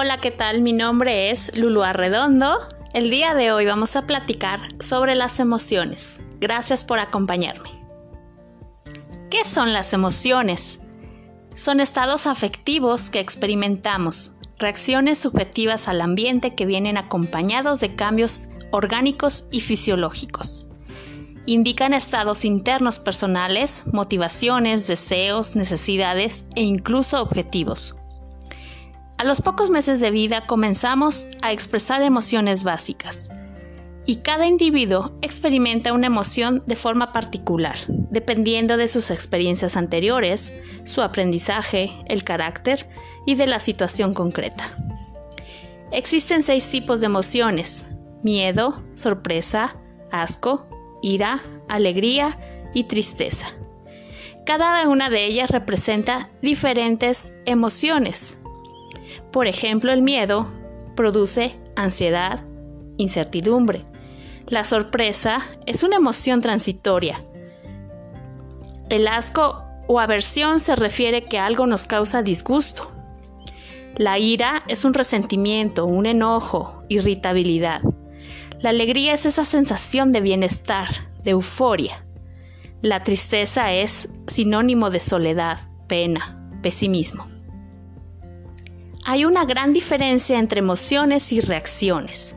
Hola, ¿qué tal? Mi nombre es Lulu Arredondo. El día de hoy vamos a platicar sobre las emociones. Gracias por acompañarme. ¿Qué son las emociones? Son estados afectivos que experimentamos, reacciones subjetivas al ambiente que vienen acompañados de cambios orgánicos y fisiológicos. Indican estados internos personales, motivaciones, deseos, necesidades e incluso objetivos. A los pocos meses de vida comenzamos a expresar emociones básicas y cada individuo experimenta una emoción de forma particular, dependiendo de sus experiencias anteriores, su aprendizaje, el carácter y de la situación concreta. Existen seis tipos de emociones, miedo, sorpresa, asco, ira, alegría y tristeza. Cada una de ellas representa diferentes emociones, por ejemplo, el miedo produce ansiedad, incertidumbre. La sorpresa es una emoción transitoria. El asco o aversión se refiere que algo nos causa disgusto. La ira es un resentimiento, un enojo, irritabilidad. La alegría es esa sensación de bienestar, de euforia. La tristeza es sinónimo de soledad, pena, pesimismo. Hay una gran diferencia entre emociones y reacciones.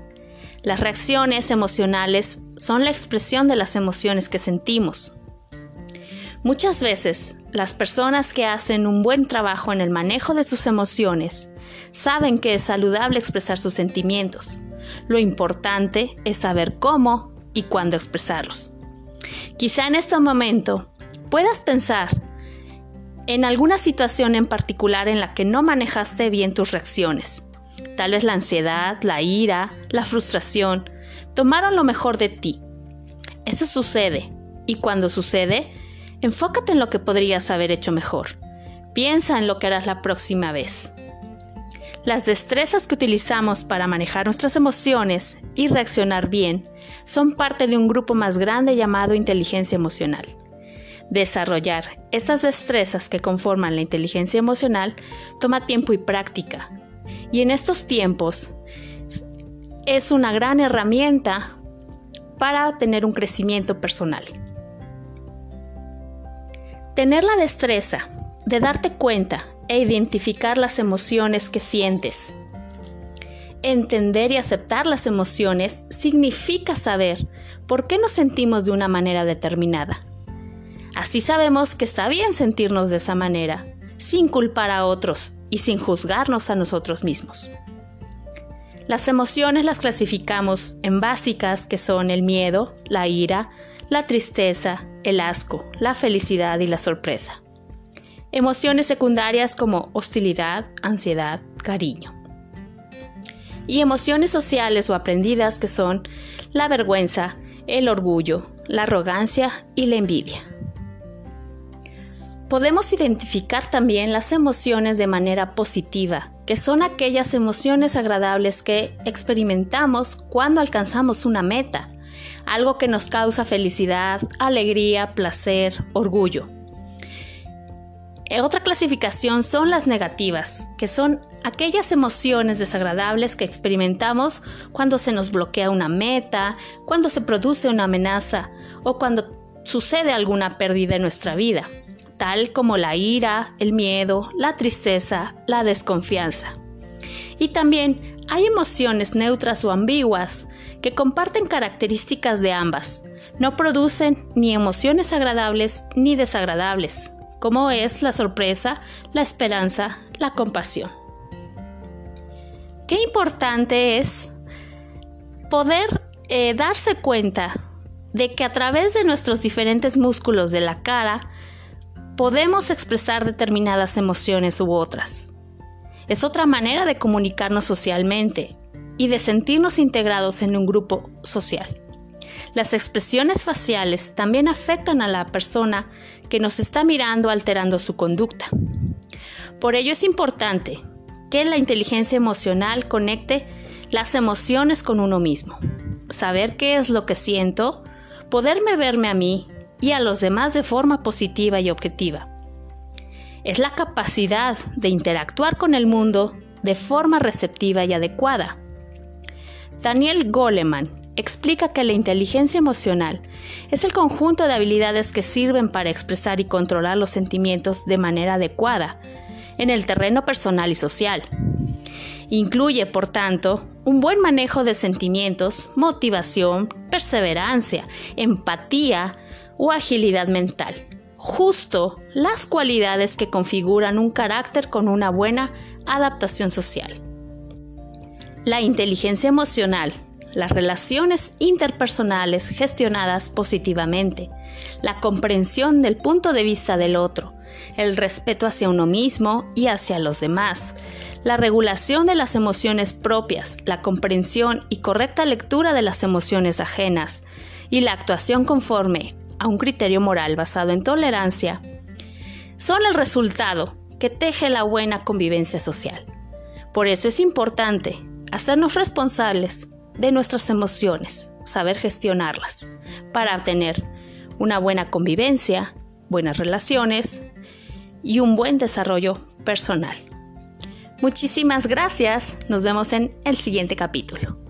Las reacciones emocionales son la expresión de las emociones que sentimos. Muchas veces, las personas que hacen un buen trabajo en el manejo de sus emociones saben que es saludable expresar sus sentimientos. Lo importante es saber cómo y cuándo expresarlos. Quizá en este momento puedas pensar en alguna situación en particular en la que no manejaste bien tus reacciones. Tal vez la ansiedad, la ira, la frustración, tomaron lo mejor de ti. Eso sucede, y cuando sucede, enfócate en lo que podrías haber hecho mejor. Piensa en lo que harás la próxima vez. Las destrezas que utilizamos para manejar nuestras emociones y reaccionar bien son parte de un grupo más grande llamado inteligencia emocional. Desarrollar esas destrezas que conforman la inteligencia emocional toma tiempo y práctica. Y en estos tiempos es una gran herramienta para tener un crecimiento personal. Tener la destreza de darte cuenta e identificar las emociones que sientes. Entender y aceptar las emociones significa saber por qué nos sentimos de una manera determinada Así sabemos que está bien sentirnos de esa manera, sin culpar a otros y sin juzgarnos a nosotros mismos. Las emociones las clasificamos en básicas que son el miedo, la ira, la tristeza, el asco, la felicidad y la sorpresa. Emociones secundarias como hostilidad, ansiedad, cariño. Y emociones sociales o aprendidas que son la vergüenza, el orgullo, la arrogancia y la envidia. Podemos identificar también las emociones de manera positiva, que son aquellas emociones agradables que experimentamos cuando alcanzamos una meta, algo que nos causa felicidad, alegría, placer, orgullo. Otra clasificación son las negativas, que son aquellas emociones desagradables que experimentamos cuando se nos bloquea una meta, cuando se produce una amenaza o cuando sucede alguna pérdida en nuestra vida tal como la ira, el miedo, la tristeza, la desconfianza. Y también hay emociones neutras o ambiguas que comparten características de ambas. No producen ni emociones agradables ni desagradables, como es la sorpresa, la esperanza, la compasión. Qué importante es poder eh, darse cuenta de que a través de nuestros diferentes músculos de la cara podemos expresar determinadas emociones u otras. Es otra manera de comunicarnos socialmente y de sentirnos integrados en un grupo social. Las expresiones faciales también afectan a la persona que nos está mirando alterando su conducta. Por ello es importante que la inteligencia emocional conecte las emociones con uno mismo. Saber qué es lo que siento, poderme verme a mí y a los demás de forma positiva y objetiva. Es la capacidad de interactuar con el mundo de forma receptiva y adecuada. Daniel Goleman explica que la inteligencia emocional es el conjunto de habilidades que sirven para expresar y controlar los sentimientos de manera adecuada en el terreno personal y social. Incluye, por tanto, un buen manejo de sentimientos, motivación, perseverancia, empatía o agilidad mental. Justo las cualidades que configuran un carácter con una buena adaptación social. La inteligencia emocional, las relaciones interpersonales gestionadas positivamente, la comprensión del punto de vista del otro, el respeto hacia uno mismo y hacia los demás, la regulación de las emociones propias, la comprensión y correcta lectura de las emociones ajenas y la actuación conforme a un criterio moral basado en tolerancia, son el resultado que teje la buena convivencia social. Por eso es importante hacernos responsables de nuestras emociones, saber gestionarlas, para obtener una buena convivencia, buenas relaciones y un buen desarrollo personal. Muchísimas gracias. Nos vemos en el siguiente capítulo.